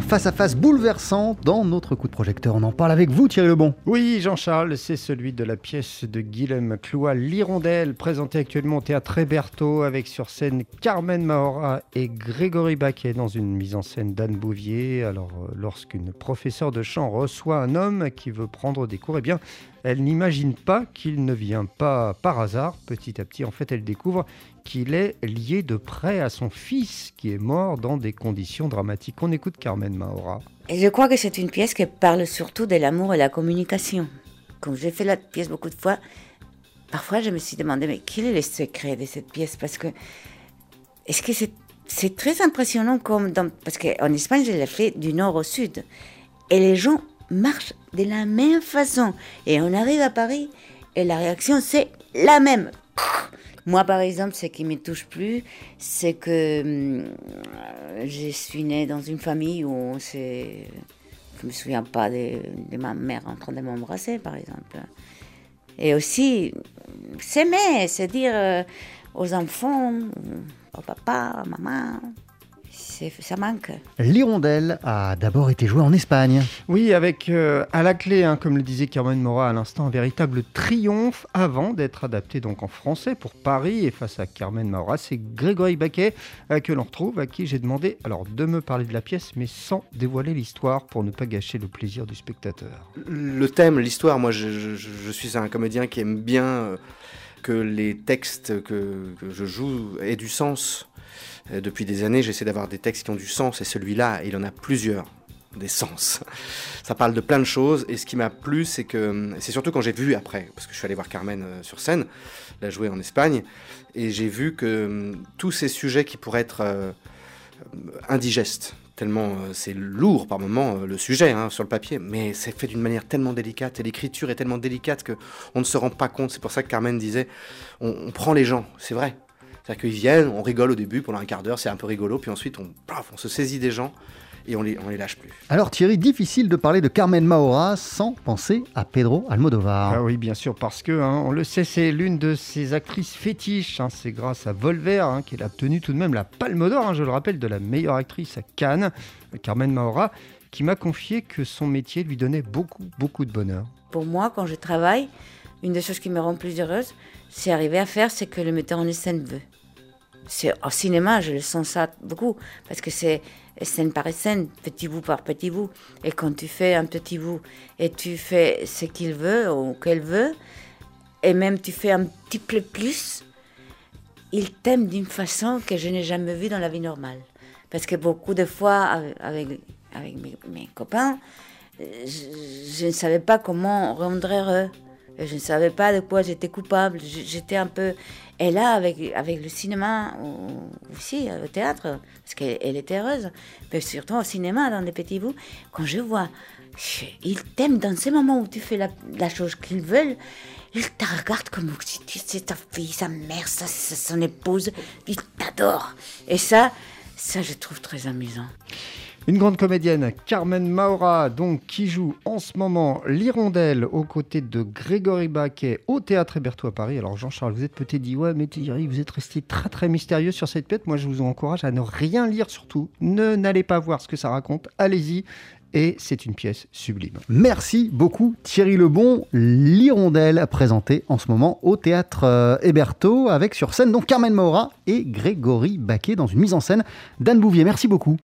Face-à-face bouleversant dans notre coup de projecteur. On en parle avec vous, Thierry Lebon. Oui, Jean-Charles, c'est celui de la pièce de Guillaume Cloua, L'Hirondelle, présentée actuellement au théâtre Héberto avec sur scène Carmen Mahora et Grégory Baquet dans une mise en scène d'Anne Bouvier. Alors, euh, lorsqu'une professeure de chant reçoit un homme qui veut prendre des cours, eh bien, elle n'imagine pas qu'il ne vient pas par hasard. Petit à petit, en fait, elle découvre qu'il est lié de près à son fils qui est mort dans des conditions dramatiques. On écoute Carmen Mahora. Et je crois que c'est une pièce qui parle surtout de l'amour et la communication. Quand j'ai fait la pièce beaucoup de fois, parfois je me suis demandé, mais quel est le secret de cette pièce? Parce que, est-ce que c'est, c'est très impressionnant comme dans, parce qu'en Espagne, je l'ai fait du nord au sud. Et les gens marchent de la même façon. Et on arrive à Paris et la réaction, c'est la même. Moi, par exemple, ce qui me touche plus, c'est que hum, je suis née dans une famille où c'est. Je me souviens pas de, de, ma mère en train de m'embrasser, par exemple. Et aussi, s'aimer, c'est dire euh, aux enfants, au papa, à maman, ça manque. L'hirondelle a d'abord été jouée en Espagne. Oui, avec euh, à la clé, hein, comme le disait Carmen Mora à l'instant, un véritable triomphe avant d'être adapté donc en français pour Paris. Et face à Carmen Mora, c'est Grégory Baquet euh, que l'on retrouve, à qui j'ai demandé alors de me parler de la pièce, mais sans dévoiler l'histoire pour ne pas gâcher le plaisir du spectateur. Le thème, l'histoire, moi je, je, je, suis un comédien qui aime bien euh, que les textes que, que je joue aient du sens. Euh, depuis des années, j'essaie d'avoir des textes qui ont du sens, et celui-là, il en a plusieurs des sens. Ça parle de plein de choses, et ce qui m'a plu, c'est que c'est surtout quand j'ai vu après, parce que je suis allé voir Carmen euh, sur scène, la jouer en Espagne, et j'ai vu que tous ces sujets qui pourraient être euh, indigestes, tellement c'est lourd par moment le sujet hein, sur le papier, mais c'est fait d'une manière tellement délicate et l'écriture est tellement délicate que on ne se rend pas compte. C'est pour ça que Carmen disait, on prend les gens, c'est vrai. C'est-à-dire qu'ils viennent, on rigole au début pendant un quart d'heure, c'est un peu rigolo, puis ensuite on, paf, on se saisit des gens et on les, on les lâche plus. Alors Thierry, difficile de parler de Carmen Mahora sans penser à Pedro Almodovar. Ah oui, bien sûr, parce que, hein, on le sait, c'est l'une de ses actrices fétiches. Hein, c'est grâce à Volver hein, qu'elle a obtenu tout de même la Palme d'Or, je le rappelle, de la meilleure actrice à Cannes, Carmen Mahora, qui m'a confié que son métier lui donnait beaucoup, beaucoup de bonheur. Pour moi, quand je travaille, une des choses qui me rend plus heureuse, c'est arriver à faire ce que le metteur en scène veut au cinéma, je le sens ça beaucoup, parce que c'est scène par scène, petit bout par petit bout. Et quand tu fais un petit bout et tu fais ce qu'il veut ou qu'elle veut, et même tu fais un petit peu plus, il t'aime d'une façon que je n'ai jamais vue dans la vie normale. Parce que beaucoup de fois, avec, avec mes, copains, je, je, ne savais pas comment rendre heureux. Je ne savais pas de quoi j'étais coupable. J'étais un peu. Et là, avec, avec le cinéma aussi, au théâtre, parce qu'elle était heureuse, mais surtout au cinéma, dans des petits bouts, quand je vois, ils t'aiment dans ces moments où tu fais la, chose qu'ils veulent, ils te regardent comme si c'est ta fille, sa mère, sa, son épouse, ils t'adorent. Et ça, ça, je trouve très amusant. Une grande comédienne, Carmen Maura, donc, qui joue en ce moment l'Hirondelle aux côtés de Grégory Baquet au Théâtre Héberto à Paris. Alors Jean-Charles, vous êtes peut-être dit, ouais, mais Thierry, vous êtes resté très très mystérieux sur cette pièce. Moi, je vous encourage à ne rien lire surtout. Ne n'allez pas voir ce que ça raconte. Allez-y. Et c'est une pièce sublime. Merci beaucoup Thierry Lebon, l'Hirondelle présentée en ce moment au théâtre Héberto avec sur scène donc Carmen Maura et Grégory Baquet dans une mise en scène d'Anne Bouvier. Merci beaucoup.